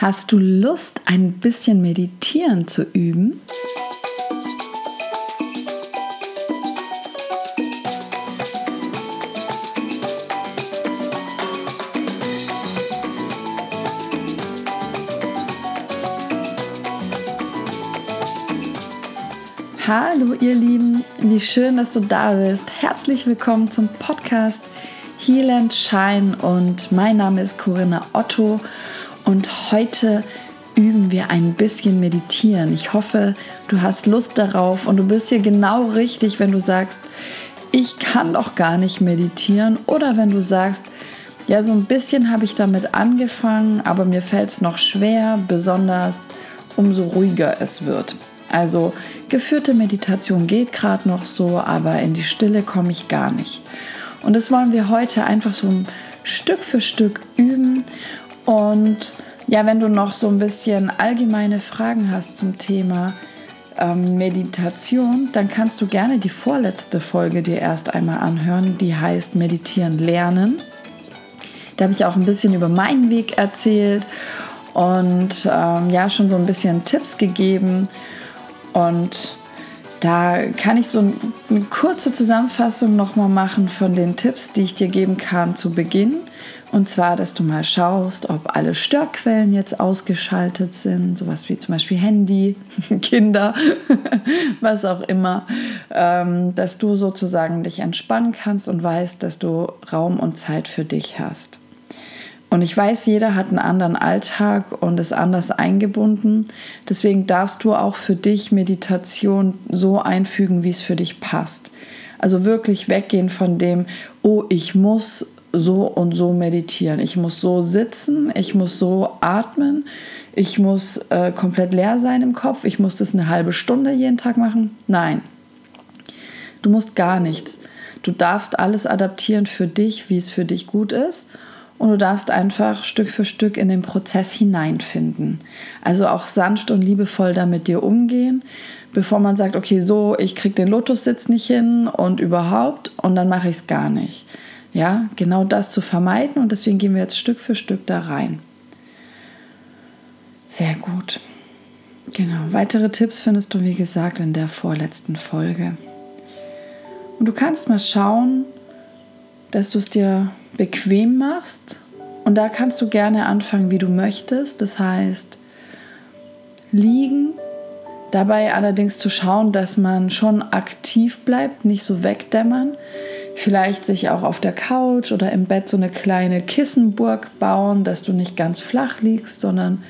Hast du Lust, ein bisschen meditieren zu üben? Hallo ihr Lieben, wie schön, dass du da bist. Herzlich willkommen zum Podcast Heal and Shine und mein Name ist Corinna Otto und heute üben wir ein bisschen meditieren. Ich hoffe, du hast Lust darauf und du bist hier genau richtig, wenn du sagst, ich kann doch gar nicht meditieren oder wenn du sagst, ja, so ein bisschen habe ich damit angefangen, aber mir fällt es noch schwer, besonders umso ruhiger es wird. Also geführte Meditation geht gerade noch so, aber in die Stille komme ich gar nicht. Und das wollen wir heute einfach so Stück für Stück üben und ja, wenn du noch so ein bisschen allgemeine Fragen hast zum Thema ähm, Meditation, dann kannst du gerne die vorletzte Folge dir erst einmal anhören. Die heißt Meditieren lernen. Da habe ich auch ein bisschen über meinen Weg erzählt und ähm, ja, schon so ein bisschen Tipps gegeben. Und da kann ich so eine kurze Zusammenfassung nochmal machen von den Tipps, die ich dir geben kann zu Beginn. Und zwar, dass du mal schaust, ob alle Störquellen jetzt ausgeschaltet sind, sowas wie zum Beispiel Handy, Kinder, was auch immer, ähm, dass du sozusagen dich entspannen kannst und weißt, dass du Raum und Zeit für dich hast. Und ich weiß, jeder hat einen anderen Alltag und ist anders eingebunden. Deswegen darfst du auch für dich Meditation so einfügen, wie es für dich passt. Also wirklich weggehen von dem, oh, ich muss so und so meditieren. Ich muss so sitzen, ich muss so atmen, ich muss äh, komplett leer sein im Kopf, ich muss das eine halbe Stunde jeden Tag machen. Nein, du musst gar nichts. Du darfst alles adaptieren für dich, wie es für dich gut ist. Und du darfst einfach Stück für Stück in den Prozess hineinfinden. Also auch sanft und liebevoll damit dir umgehen, bevor man sagt, okay, so, ich krieg den Lotussitz nicht hin und überhaupt und dann mache ich es gar nicht. Ja, genau das zu vermeiden und deswegen gehen wir jetzt Stück für Stück da rein. Sehr gut. Genau, weitere Tipps findest du wie gesagt in der vorletzten Folge. Und du kannst mal schauen, dass du es dir bequem machst. Und da kannst du gerne anfangen, wie du möchtest. Das heißt, liegen, dabei allerdings zu schauen, dass man schon aktiv bleibt, nicht so wegdämmern vielleicht sich auch auf der Couch oder im Bett so eine kleine Kissenburg bauen, dass du nicht ganz flach liegst, sondern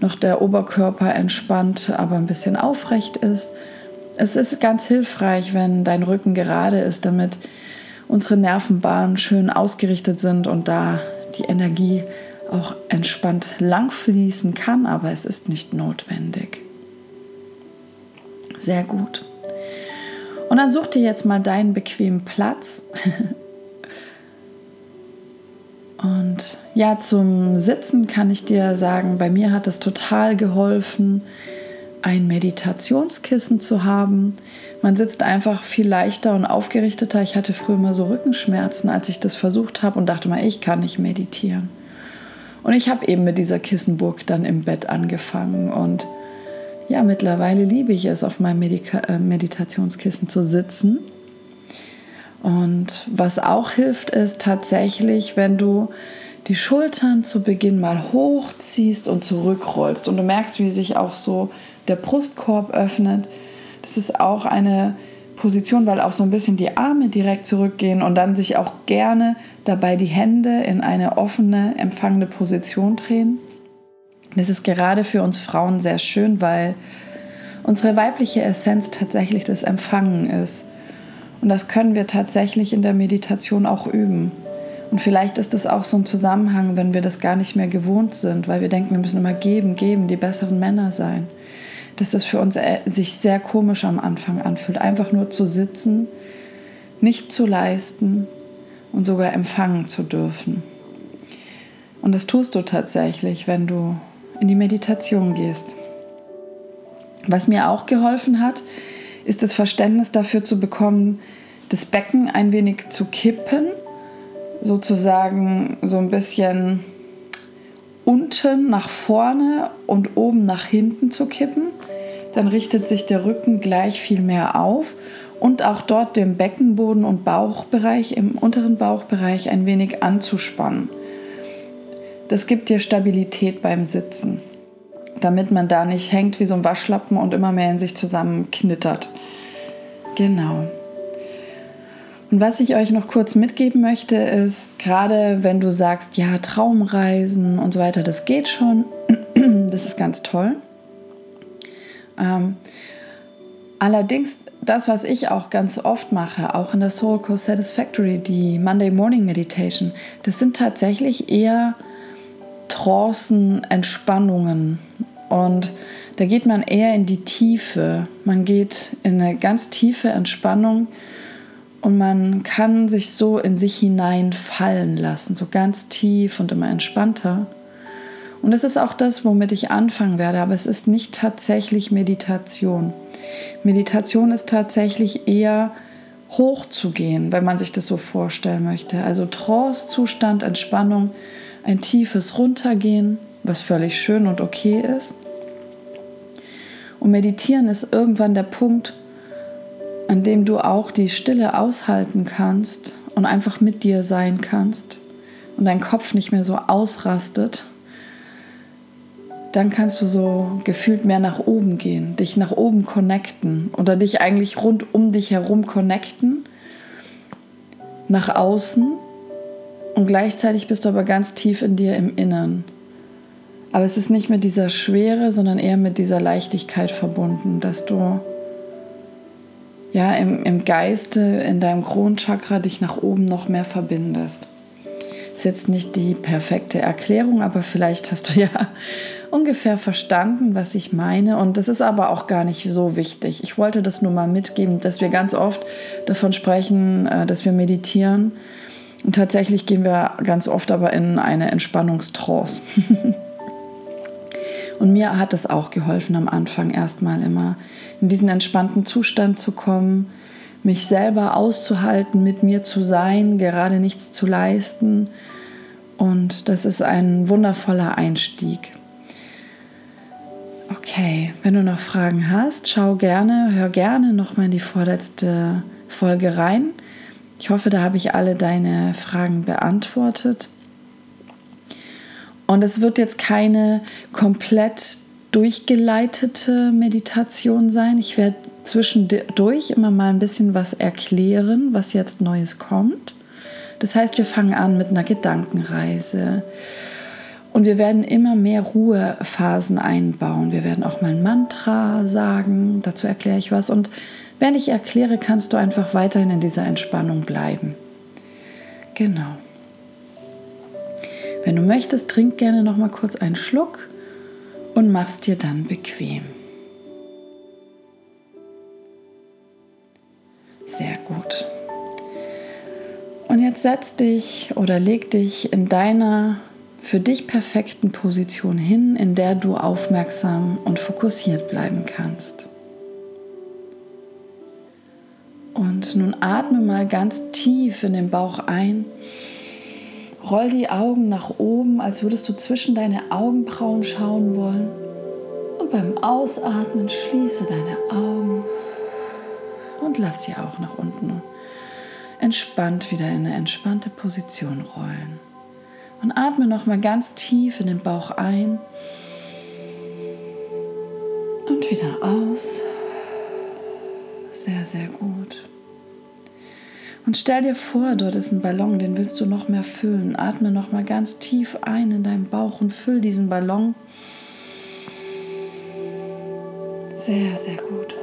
noch der Oberkörper entspannt, aber ein bisschen aufrecht ist. Es ist ganz hilfreich, wenn dein Rücken gerade ist, damit unsere Nervenbahnen schön ausgerichtet sind und da die Energie auch entspannt lang fließen kann, aber es ist nicht notwendig. Sehr gut. Und dann such dir jetzt mal deinen bequemen Platz. Und ja, zum Sitzen kann ich dir sagen, bei mir hat es total geholfen, ein Meditationskissen zu haben. Man sitzt einfach viel leichter und aufgerichteter. Ich hatte früher mal so Rückenschmerzen, als ich das versucht habe und dachte mal, ich kann nicht meditieren. Und ich habe eben mit dieser Kissenburg dann im Bett angefangen und ja, mittlerweile liebe ich es, auf meinem Medika äh, Meditationskissen zu sitzen. Und was auch hilft, ist tatsächlich, wenn du die Schultern zu Beginn mal hochziehst und zurückrollst und du merkst, wie sich auch so der Brustkorb öffnet. Das ist auch eine Position, weil auch so ein bisschen die Arme direkt zurückgehen und dann sich auch gerne dabei die Hände in eine offene, empfangende Position drehen. Das ist gerade für uns Frauen sehr schön, weil unsere weibliche Essenz tatsächlich das Empfangen ist. Und das können wir tatsächlich in der Meditation auch üben. Und vielleicht ist das auch so ein Zusammenhang, wenn wir das gar nicht mehr gewohnt sind, weil wir denken, wir müssen immer geben, geben, die besseren Männer sein. Dass das für uns äh, sich sehr komisch am Anfang anfühlt, einfach nur zu sitzen, nicht zu leisten und sogar empfangen zu dürfen. Und das tust du tatsächlich, wenn du in die Meditation gehst. Was mir auch geholfen hat, ist das Verständnis dafür zu bekommen, das Becken ein wenig zu kippen, sozusagen so ein bisschen unten nach vorne und oben nach hinten zu kippen. Dann richtet sich der Rücken gleich viel mehr auf und auch dort den Beckenboden und Bauchbereich im unteren Bauchbereich ein wenig anzuspannen. Das gibt dir Stabilität beim Sitzen, damit man da nicht hängt wie so ein Waschlappen und immer mehr in sich zusammenknittert. Genau. Und was ich euch noch kurz mitgeben möchte, ist, gerade wenn du sagst, ja, Traumreisen und so weiter, das geht schon, das ist ganz toll. Ähm, allerdings, das, was ich auch ganz oft mache, auch in der Soul Coast Satisfactory, die Monday Morning Meditation, das sind tatsächlich eher Trancen, Entspannungen. Und da geht man eher in die Tiefe. Man geht in eine ganz tiefe Entspannung und man kann sich so in sich hineinfallen lassen, so ganz tief und immer entspannter. Und das ist auch das, womit ich anfangen werde, aber es ist nicht tatsächlich Meditation. Meditation ist tatsächlich eher hochzugehen, wenn man sich das so vorstellen möchte. Also Trance-Zustand, Entspannung, ein tiefes Runtergehen, was völlig schön und okay ist. Und meditieren ist irgendwann der Punkt, an dem du auch die Stille aushalten kannst und einfach mit dir sein kannst und dein Kopf nicht mehr so ausrastet, dann kannst du so gefühlt mehr nach oben gehen, dich nach oben connecten oder dich eigentlich rund um dich herum connecten, nach außen und gleichzeitig bist du aber ganz tief in dir im Innern. Aber es ist nicht mit dieser Schwere, sondern eher mit dieser Leichtigkeit verbunden, dass du ja, im, im Geiste, in deinem Kronchakra dich nach oben noch mehr verbindest. Ist jetzt nicht die perfekte Erklärung, aber vielleicht hast du ja ungefähr verstanden, was ich meine. Und das ist aber auch gar nicht so wichtig. Ich wollte das nur mal mitgeben, dass wir ganz oft davon sprechen, äh, dass wir meditieren. Tatsächlich gehen wir ganz oft aber in eine Entspannungstrance. Und mir hat es auch geholfen, am Anfang erstmal immer in diesen entspannten Zustand zu kommen, mich selber auszuhalten, mit mir zu sein, gerade nichts zu leisten. Und das ist ein wundervoller Einstieg. Okay, wenn du noch Fragen hast, schau gerne, hör gerne nochmal in die vorletzte Folge rein. Ich hoffe, da habe ich alle deine Fragen beantwortet. Und es wird jetzt keine komplett durchgeleitete Meditation sein. Ich werde zwischendurch immer mal ein bisschen was erklären, was jetzt Neues kommt. Das heißt, wir fangen an mit einer Gedankenreise. Und wir werden immer mehr Ruhephasen einbauen. Wir werden auch mal ein Mantra sagen, dazu erkläre ich was. Und wenn ich erkläre, kannst du einfach weiterhin in dieser Entspannung bleiben. Genau. Wenn du möchtest, trink gerne noch mal kurz einen Schluck und mach's dir dann bequem. Sehr gut. Und jetzt setz dich oder leg dich in deiner für dich perfekten Position hin, in der du aufmerksam und fokussiert bleiben kannst. Und nun atme mal ganz tief in den Bauch ein Roll die Augen nach oben, als würdest du zwischen deine Augenbrauen schauen wollen. Und beim Ausatmen schließe deine Augen und lass sie auch nach unten entspannt wieder in eine entspannte Position rollen. Und atme nochmal ganz tief in den Bauch ein und wieder aus. Sehr, sehr gut. Und stell dir vor, dort ist ein Ballon, den willst du noch mehr füllen. Atme noch mal ganz tief ein in deinen Bauch und füll diesen Ballon. Sehr, sehr gut.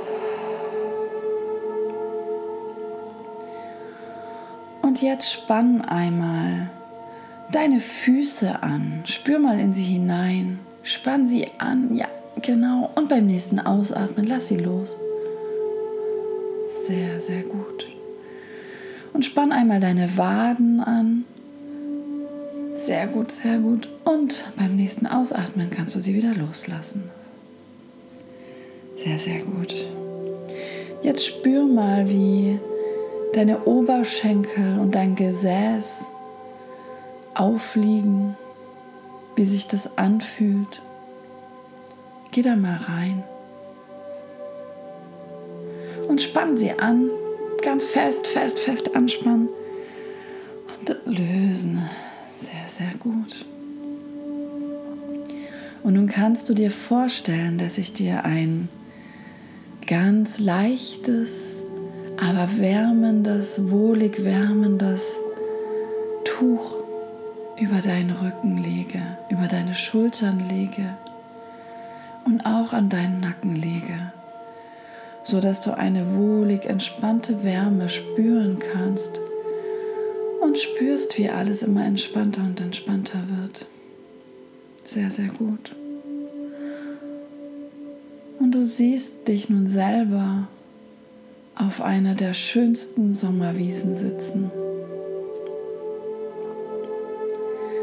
Und jetzt spann einmal deine Füße an. Spür mal in sie hinein. Spann sie an. Ja, genau. Und beim nächsten Ausatmen lass sie los. Sehr, sehr gut und spann einmal deine Waden an. Sehr gut, sehr gut. Und beim nächsten Ausatmen kannst du sie wieder loslassen. Sehr, sehr gut. Jetzt spür mal, wie deine Oberschenkel und dein Gesäß aufliegen wie sich das anfühlt. Geh da mal rein und spann sie an, ganz fest, fest, fest anspannen und lösen. Sehr, sehr gut. Und nun kannst du dir vorstellen, dass ich dir ein ganz leichtes, aber wärmendes, wohlig wärmendes Tuch über deinen Rücken lege, über deine Schultern lege und auch an deinen Nacken lege, so dass du eine wohlig entspannte Wärme spüren kannst und spürst, wie alles immer entspannter und entspannter wird. Sehr, sehr gut. Und du siehst dich nun selber auf einer der schönsten Sommerwiesen sitzen.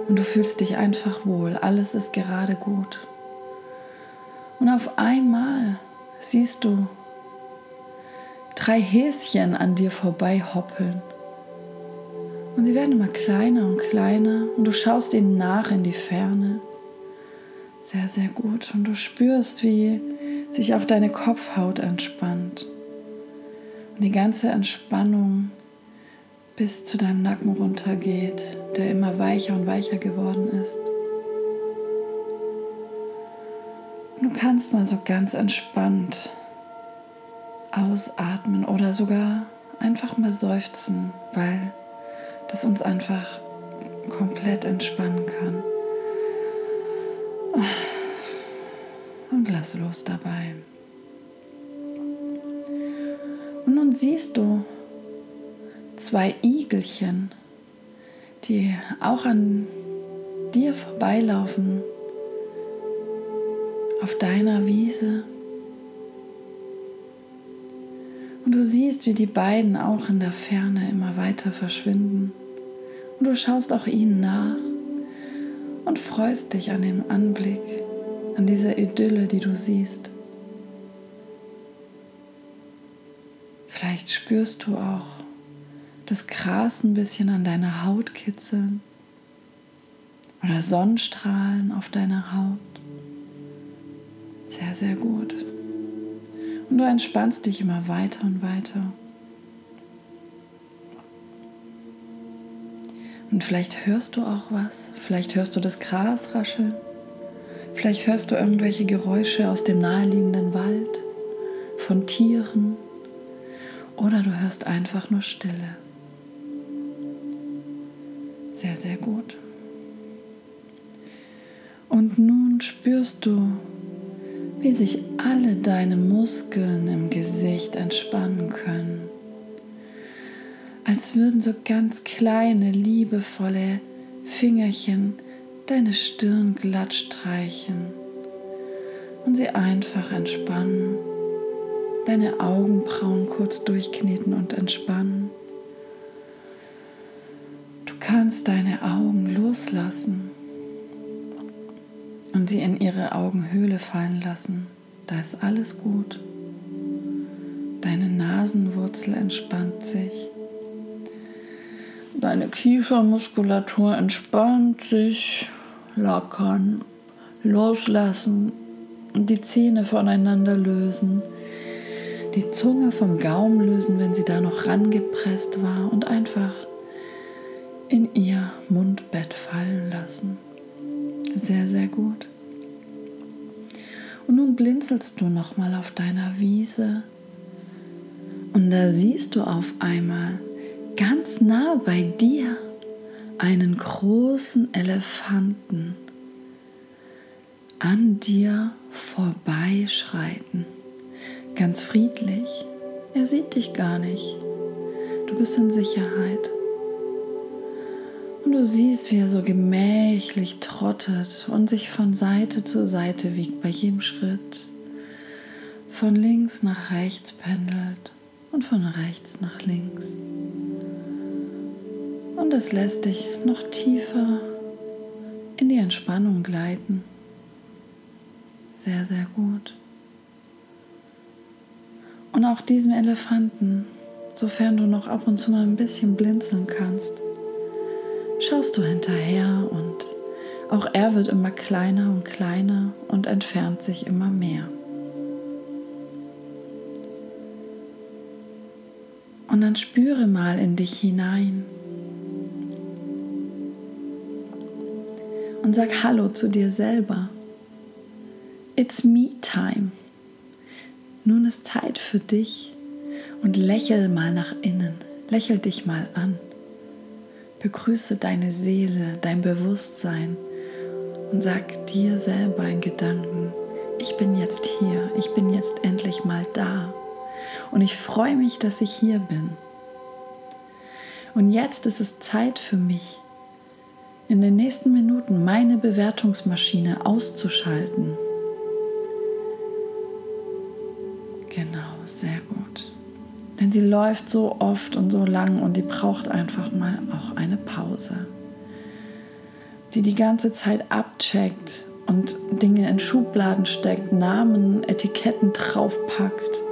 Und du fühlst dich einfach wohl, alles ist gerade gut. Und auf einmal siehst du drei Häschen an dir vorbei hoppeln. Und sie werden immer kleiner und kleiner und du schaust ihnen nach in die Ferne. Sehr, sehr gut. Und du spürst, wie sich auch deine Kopfhaut entspannt. Und die ganze Entspannung bis zu deinem Nacken runtergeht, der immer weicher und weicher geworden ist. Und du kannst mal so ganz entspannt ausatmen oder sogar einfach mal seufzen, weil das uns einfach komplett entspannen kann. Und lass los dabei. Und nun siehst du zwei Igelchen, die auch an dir vorbeilaufen auf deiner Wiese. Und du siehst, wie die beiden auch in der Ferne immer weiter verschwinden. Und du schaust auch ihnen nach und freust dich an dem Anblick, an dieser Idylle, die du siehst. Vielleicht spürst du auch das Gras ein bisschen an deiner Haut kitzeln oder Sonnenstrahlen auf deiner Haut. Sehr, sehr gut. Und du entspannst dich immer weiter und weiter. Und vielleicht hörst du auch was. Vielleicht hörst du das Gras rascheln. Vielleicht hörst du irgendwelche Geräusche aus dem naheliegenden Wald, von Tieren. Oder du hörst einfach nur Stille. Sehr, sehr gut. Und nun spürst du, wie sich alle deine Muskeln im Gesicht entspannen können. Als würden so ganz kleine, liebevolle Fingerchen deine Stirn glatt streichen und sie einfach entspannen, deine Augenbrauen kurz durchkneten und entspannen. Du kannst deine Augen loslassen und sie in ihre Augenhöhle fallen lassen. Da ist alles gut. Deine Nasenwurzel entspannt sich. Deine Kiefermuskulatur entspannt sich, lockern, loslassen die Zähne voneinander lösen. Die Zunge vom Gaumen lösen, wenn sie da noch rangepresst war und einfach in ihr Mundbett fallen lassen. Sehr, sehr gut. Und nun blinzelst du nochmal auf deiner Wiese und da siehst du auf einmal ganz nah bei dir einen großen Elefanten an dir vorbeischreiten. Ganz friedlich. Er sieht dich gar nicht. Du bist in Sicherheit. Und du siehst, wie er so gemächlich trottet und sich von Seite zu Seite wiegt bei jedem Schritt. Von links nach rechts pendelt und von rechts nach links. Und es lässt dich noch tiefer in die Entspannung gleiten. Sehr, sehr gut. Und auch diesem Elefanten, sofern du noch ab und zu mal ein bisschen blinzeln kannst, schaust du hinterher und Auch er wird immer kleiner und kleiner und entfernt sich immer mehr. Und dann spüre mal in dich hinein und sag Hallo zu dir selber. It's me time. Nun ist Zeit für dich und lächel mal nach innen. Lächel dich mal an. Begrüße deine Seele, dein Bewusstsein und sag dir selber in Gedanken, ich bin jetzt hier, ich bin jetzt endlich mal da und ich freue mich, dass ich hier bin. Und jetzt ist es Zeit für mich, in den nächsten Minuten meine Bewertungsmaschine auszuschalten. Genau, sehr gut. Denn sie läuft so oft und so lang und die braucht einfach mal auch eine Pause. Die die ganze Zeit abcheckt und Dinge in Schubladen steckt, Namen, Etiketten draufpackt,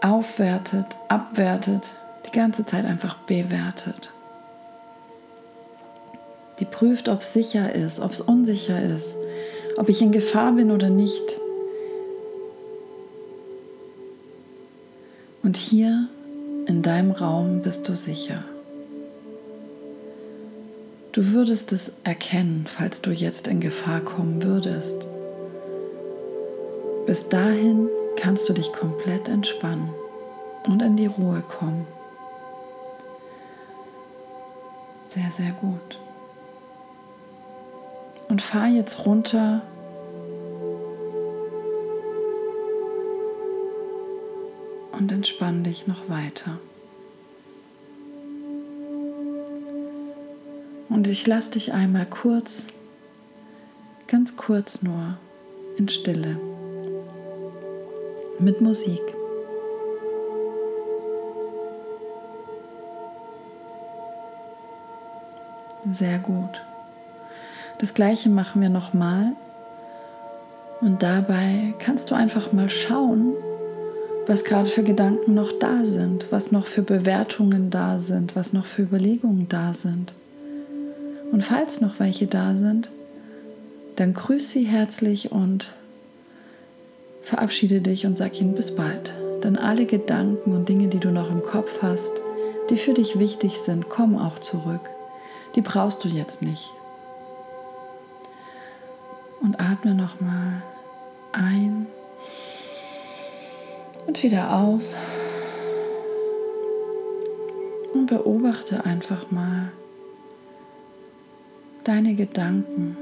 aufwertet, abwertet, die ganze Zeit einfach bewertet. Die prüft, ob es sicher ist, ob es unsicher ist, ob ich in Gefahr bin oder nicht. Und hier in deinem Raum bist du sicher. Du würdest es erkennen, falls du jetzt in Gefahr kommen würdest. Bis dahin kannst du dich komplett entspannen und in die Ruhe kommen. Sehr, sehr gut. Und fahr jetzt runter und entspann dich noch weiter. Und ich lasse dich einmal kurz, ganz kurz nur in Stille mit Musik. Sehr gut. Das gleiche machen wir nochmal. Und dabei kannst du einfach mal schauen, was gerade für Gedanken noch da sind, was noch für Bewertungen da sind, was noch für Überlegungen da sind. Und falls noch welche da sind, dann grüß sie herzlich und verabschiede dich und sag ihnen bis bald. Denn alle Gedanken und Dinge, die du noch im Kopf hast, die für dich wichtig sind, kommen auch zurück die brauchst du jetzt nicht. Und atme nochmal ein und wieder aus. Und beobachte einfach mal deine Gedanken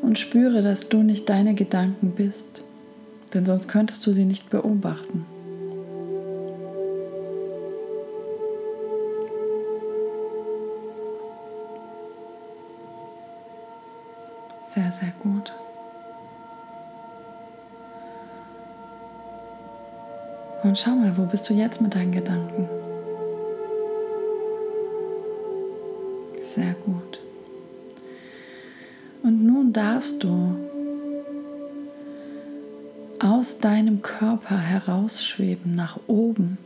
und spüre, dass du nicht deine Gedanken bist, denn sonst könntest du sie nicht beobachten. Sehr, sehr gut. Und schau mal, wo bist du jetzt mit deinen Gedanken? Sehr gut. Und nun darfst du aus deinem Körper herausschweben nach oben.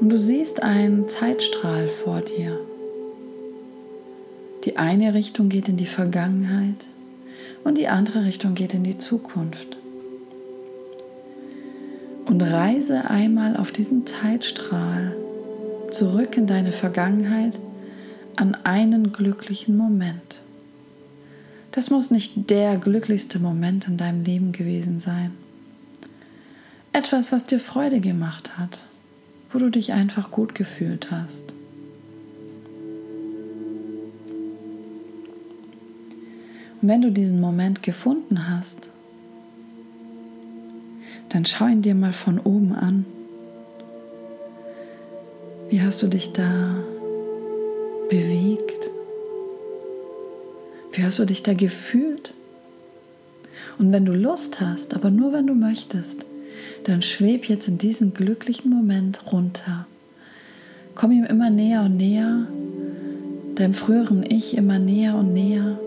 Und du siehst einen Zeitstrahl vor dir. Die eine Richtung geht in die Vergangenheit und die andere Richtung geht in die Zukunft. Und reise einmal auf diesen Zeitstrahl zurück in deine Vergangenheit an einen glücklichen Moment. Das muss nicht der glücklichste Moment in deinem Leben gewesen sein. Etwas, was dir Freude gemacht hat, wo du dich einfach gut gefühlt hast. Und wenn du diesen Moment gefunden hast, dann schau ihn dir mal von oben an. Wie hast du dich da bewegt? Wie hast du dich da gefühlt? Und wenn du Lust hast, aber nur wenn du möchtest, dann schweb jetzt in diesen glücklichen Moment runter. Komm ihm immer näher und näher, deinem früheren Ich immer näher und näher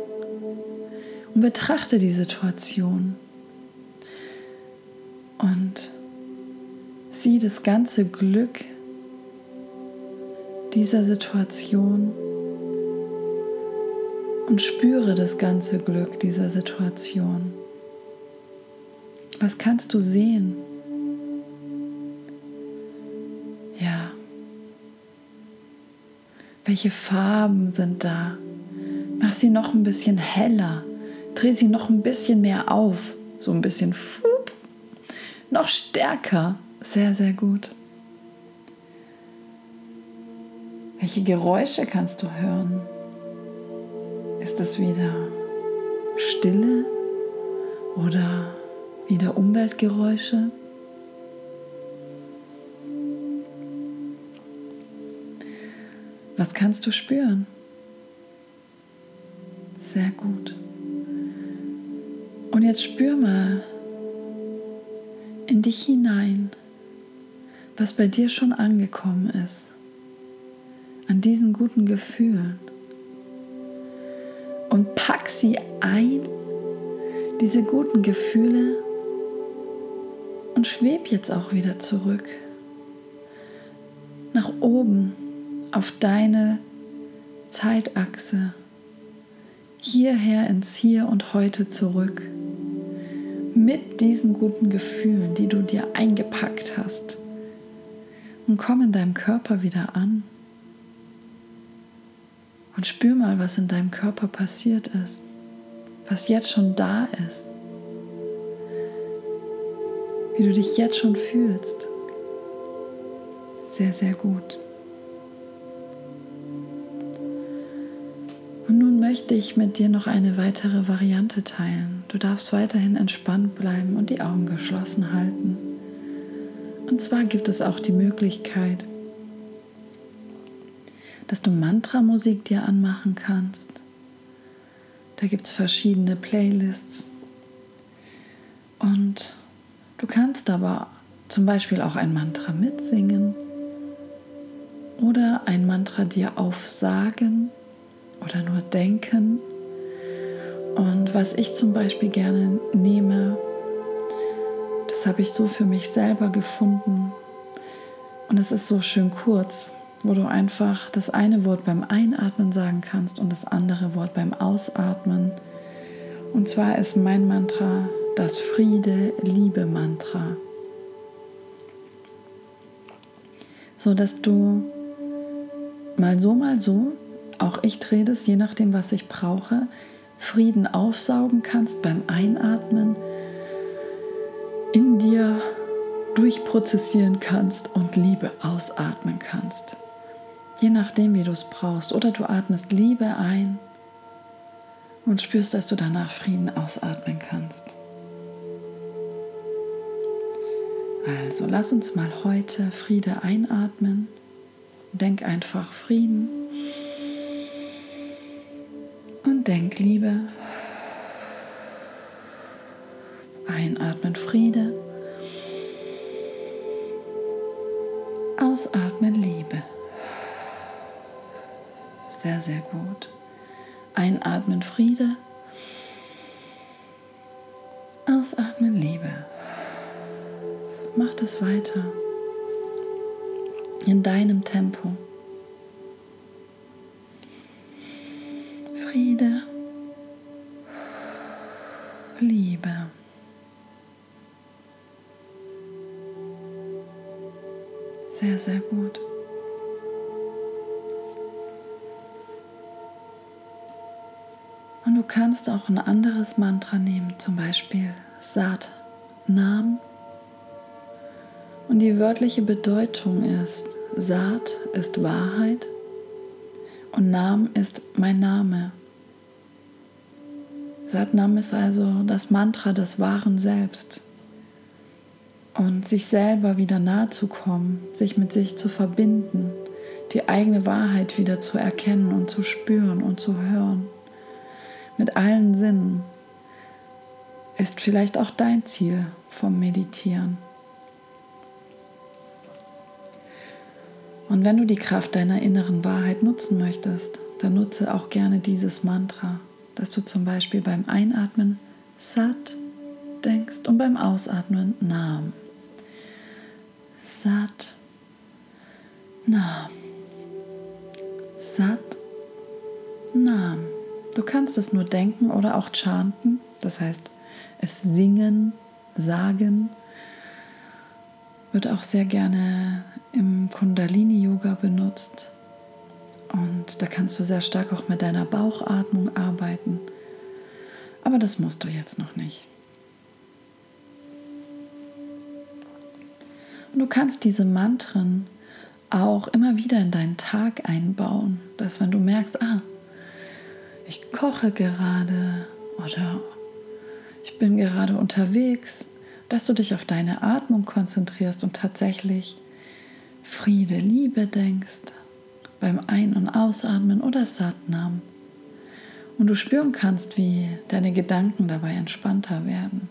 und betrachte die Situation und sieh das ganze Glück, dieser Situation und spüre das ganze Glück dieser Situation. Was kannst du sehen? Ja. Welche Farben sind da? Mach sie noch ein bisschen heller. Dreh sie noch ein bisschen mehr auf. So ein bisschen fup. Noch stärker. Sehr, sehr gut. Welche Geräusche kannst du hören? Ist es wieder Stille oder wieder Umweltgeräusche? Was kannst du spüren? Sehr gut. Und jetzt spür mal in dich hinein, was bei dir schon angekommen ist, an diesen guten Gefühlen. Und pack sie ein, diese guten Gefühle, und schweb jetzt auch wieder zurück nach oben auf deine Zeitachse, hierher ins Hier und Heute zurück mit diesen guten Gefühlen, die du dir eingepackt hast. Und komm in deinem Körper wieder an. Und spür mal, was in deinem Körper passiert ist, was jetzt schon da ist, wie du dich jetzt schon fühlst. Sehr, sehr gut. Möchte ich mit dir noch eine weitere Variante teilen. Du darfst weiterhin entspannt bleiben und die Augen geschlossen halten. Und zwar gibt es auch die Möglichkeit, dass du Mantra-Musik dir anmachen kannst. Da gibt es verschiedene Playlists. Und du kannst aber zum Beispiel auch ein Mantra mitsingen oder ein Mantra dir aufsagen oder nur denken. Und was ich zum Beispiel gerne nehme, das habe ich so für mich selber gefunden. Und es ist so schön kurz, wo du einfach das eine Wort beim Einatmen sagen kannst und das andere Wort beim Ausatmen. Und zwar ist mein Mantra das Friede-Liebe-Mantra. So dass du mal so, mal so auch ich drehe das, je nachdem, was ich brauche, Frieden aufsaugen kannst beim Einatmen, in dir durchprozessieren kannst und Liebe ausatmen kannst. Je nachdem, wie du es brauchst. Oder du atmest Liebe ein und spürst, dass du danach Frieden ausatmen kannst. Also lass uns mal heute Friede einatmen. Denk einfach Frieden. Und denk Liebe. Einatmen Friede. Ausatmen Liebe. Sehr, sehr gut. Einatmen Friede. Ausatmen Liebe. Mach das weiter. In deinem Tempo. Liebe. Sehr, sehr gut. Und du kannst auch ein anderes Mantra nehmen, zum Beispiel Sat Nam. Und die wörtliche Bedeutung ist, Saat ist Wahrheit und Nam ist mein Name. Satnam ist also das Mantra des wahren Selbst. Und sich selber wieder nahe zu kommen, sich mit sich zu verbinden, die eigene Wahrheit wieder zu erkennen und zu spüren und zu hören. Mit allen Sinnen ist vielleicht auch dein Ziel vom Meditieren. Und wenn du die Kraft deiner inneren Wahrheit nutzen möchtest, dann nutze auch gerne dieses Mantra dass du zum Beispiel beim Einatmen Sat denkst und beim Ausatmen Nam. Sat, Nam. Sat Nam. Du kannst es nur denken oder auch chanten, das heißt es singen, sagen. Wird auch sehr gerne im Kundalini-Yoga benutzt. Und da kannst du sehr stark auch mit deiner Bauchatmung arbeiten. Aber das musst du jetzt noch nicht. Und du kannst diese Mantren auch immer wieder in deinen Tag einbauen, dass wenn du merkst, ah, ich koche gerade oder ich bin gerade unterwegs, dass du dich auf deine Atmung konzentrierst und tatsächlich Friede, Liebe denkst beim Ein- und Ausatmen oder Satnam. Und du spüren kannst, wie deine Gedanken dabei entspannter werden.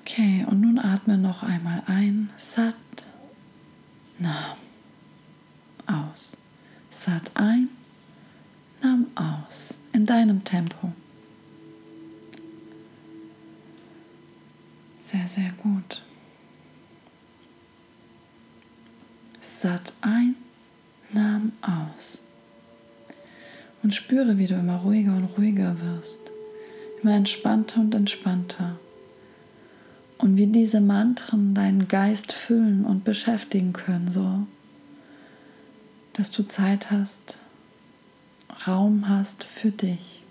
Okay, und nun atme noch einmal ein. Sat, Nam. Aus. Sat ein, Nam aus. In deinem Tempo. Sehr, sehr gut. Sat ein, Nam aus. Und spüre, wie du immer ruhiger und ruhiger wirst. Immer entspannter und entspannter und wie diese Mantren deinen Geist füllen und beschäftigen können, so dass du Zeit hast, Raum hast für dich.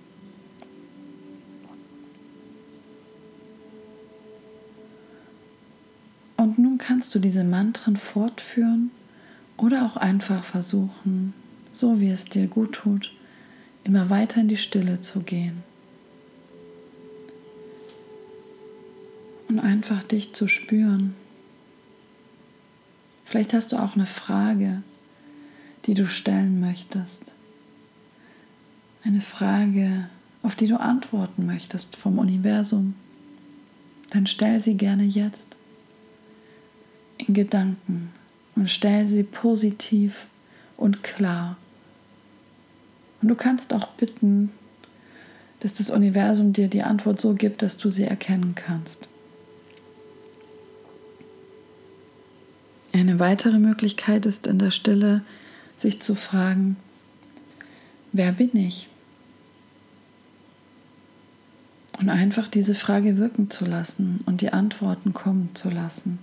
Und nun kannst du diese Mantren fortführen oder auch einfach versuchen, so wie es dir gut tut, immer weiter in die Stille zu gehen. und einfach dich zu spüren. Vielleicht hast du auch eine Frage, die du stellen möchtest. Eine Frage, auf die du antworten möchtest vom Universum. Dann stell sie gerne jetzt in Gedanken und stell sie positiv und klar. Und du kannst auch bitten, dass das Universum dir die Antwort so gibt, dass du sie erkennen kannst. Eine weitere Möglichkeit ist in der Stille, sich zu fragen, wer bin ich? Und einfach diese Frage wirken zu lassen und die Antworten kommen zu lassen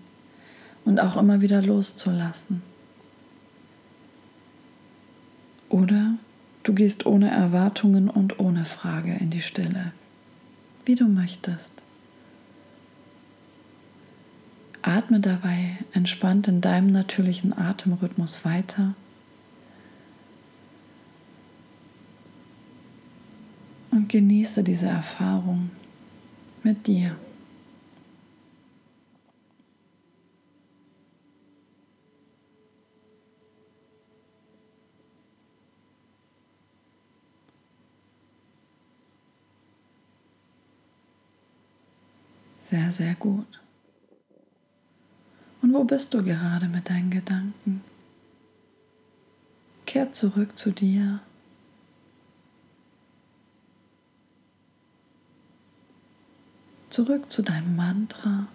und auch immer wieder loszulassen. Oder du gehst ohne Erwartungen und ohne Frage in die Stille, wie du möchtest. Atme dabei entspannt in deinem natürlichen Atemrhythmus weiter. Und genieße diese Erfahrung mit dir. Sehr, sehr gut. Und wo bist du gerade mit deinen Gedanken? Kehr zurück zu dir. Zurück zu deinem Mantra.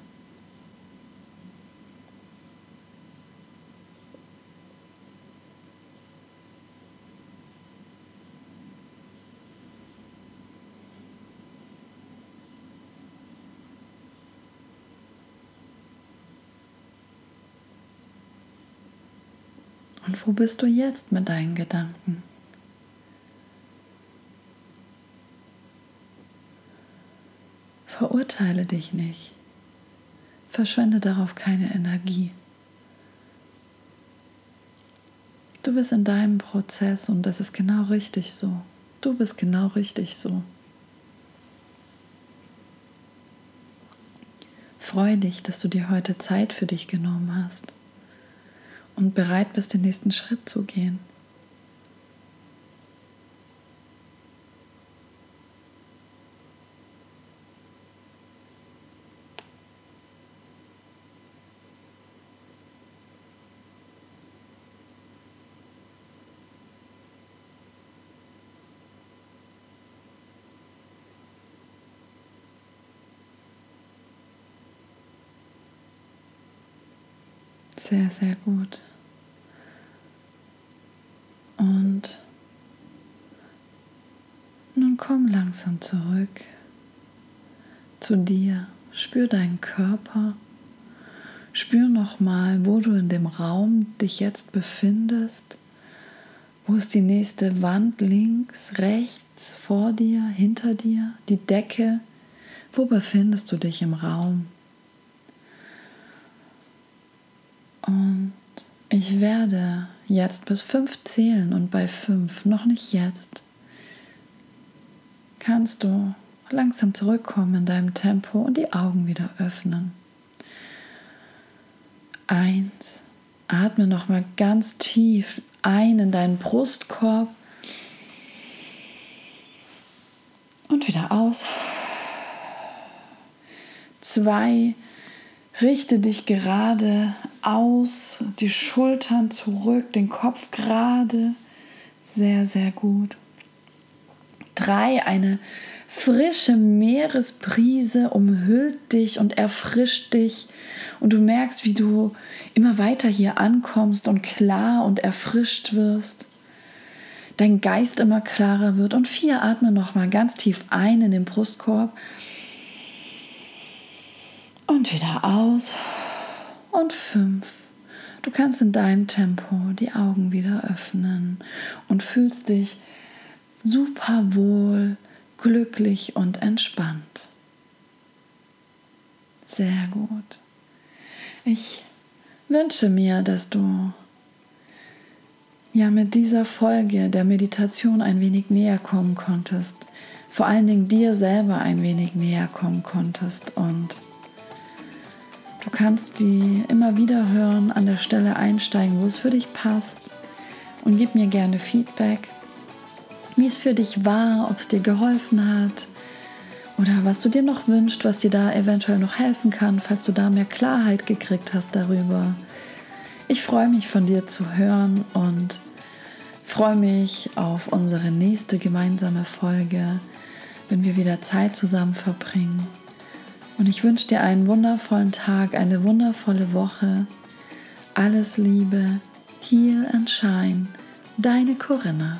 Und wo bist du jetzt mit deinen Gedanken? Verurteile dich nicht. Verschwende darauf keine Energie. Du bist in deinem Prozess und das ist genau richtig so. Du bist genau richtig so. Freue dich, dass du dir heute Zeit für dich genommen hast und bereit bist, den nächsten Schritt zu gehen. sehr, sehr gut. Und nun komm langsam zurück zu dir. Spür deinen Körper. Spür nochmal, wo du in dem Raum dich jetzt befindest. Wo ist die nächste Wand links, rechts, vor dir, hinter dir, die Decke? Wo befindest du dich im Raum? Und ich werde jetzt bis fünf zählen und bei fünf, noch nicht jetzt, kannst du langsam zurückkommen in deinem Tempo und die Augen wieder öffnen. Eins. Atme nochmal ganz tief ein in deinen Brustkorb und wieder aus. Zwei, richte dich gerade aus, die Schultern zurück, den Kopf gerade. Sehr, sehr gut. Drei, eine frische Meeresbrise umhüllt dich und erfrischt dich und du merkst, wie du immer weiter hier ankommst und klar und erfrischt wirst. Dein Geist immer klarer wird und vier atme noch mal ganz tief ein in den Brustkorb und wieder aus und fünf. Du kannst in deinem Tempo die Augen wieder öffnen und fühlst dich super wohl, glücklich und entspannt. Sehr gut. Ich wünsche mir, dass du ja mit dieser Folge der Meditation ein wenig näher kommen konntest, vor allen Dingen dir selber ein wenig näher kommen konntest und du kannst die immer wieder hören, an der Stelle einsteigen, wo es für dich passt und gib mir gerne Feedback wie es für dich war, ob es dir geholfen hat oder was du dir noch wünschst, was dir da eventuell noch helfen kann, falls du da mehr Klarheit gekriegt hast darüber. Ich freue mich von dir zu hören und freue mich auf unsere nächste gemeinsame Folge, wenn wir wieder Zeit zusammen verbringen. Und ich wünsche dir einen wundervollen Tag, eine wundervolle Woche. Alles Liebe, Heal and Shine, deine Corinna.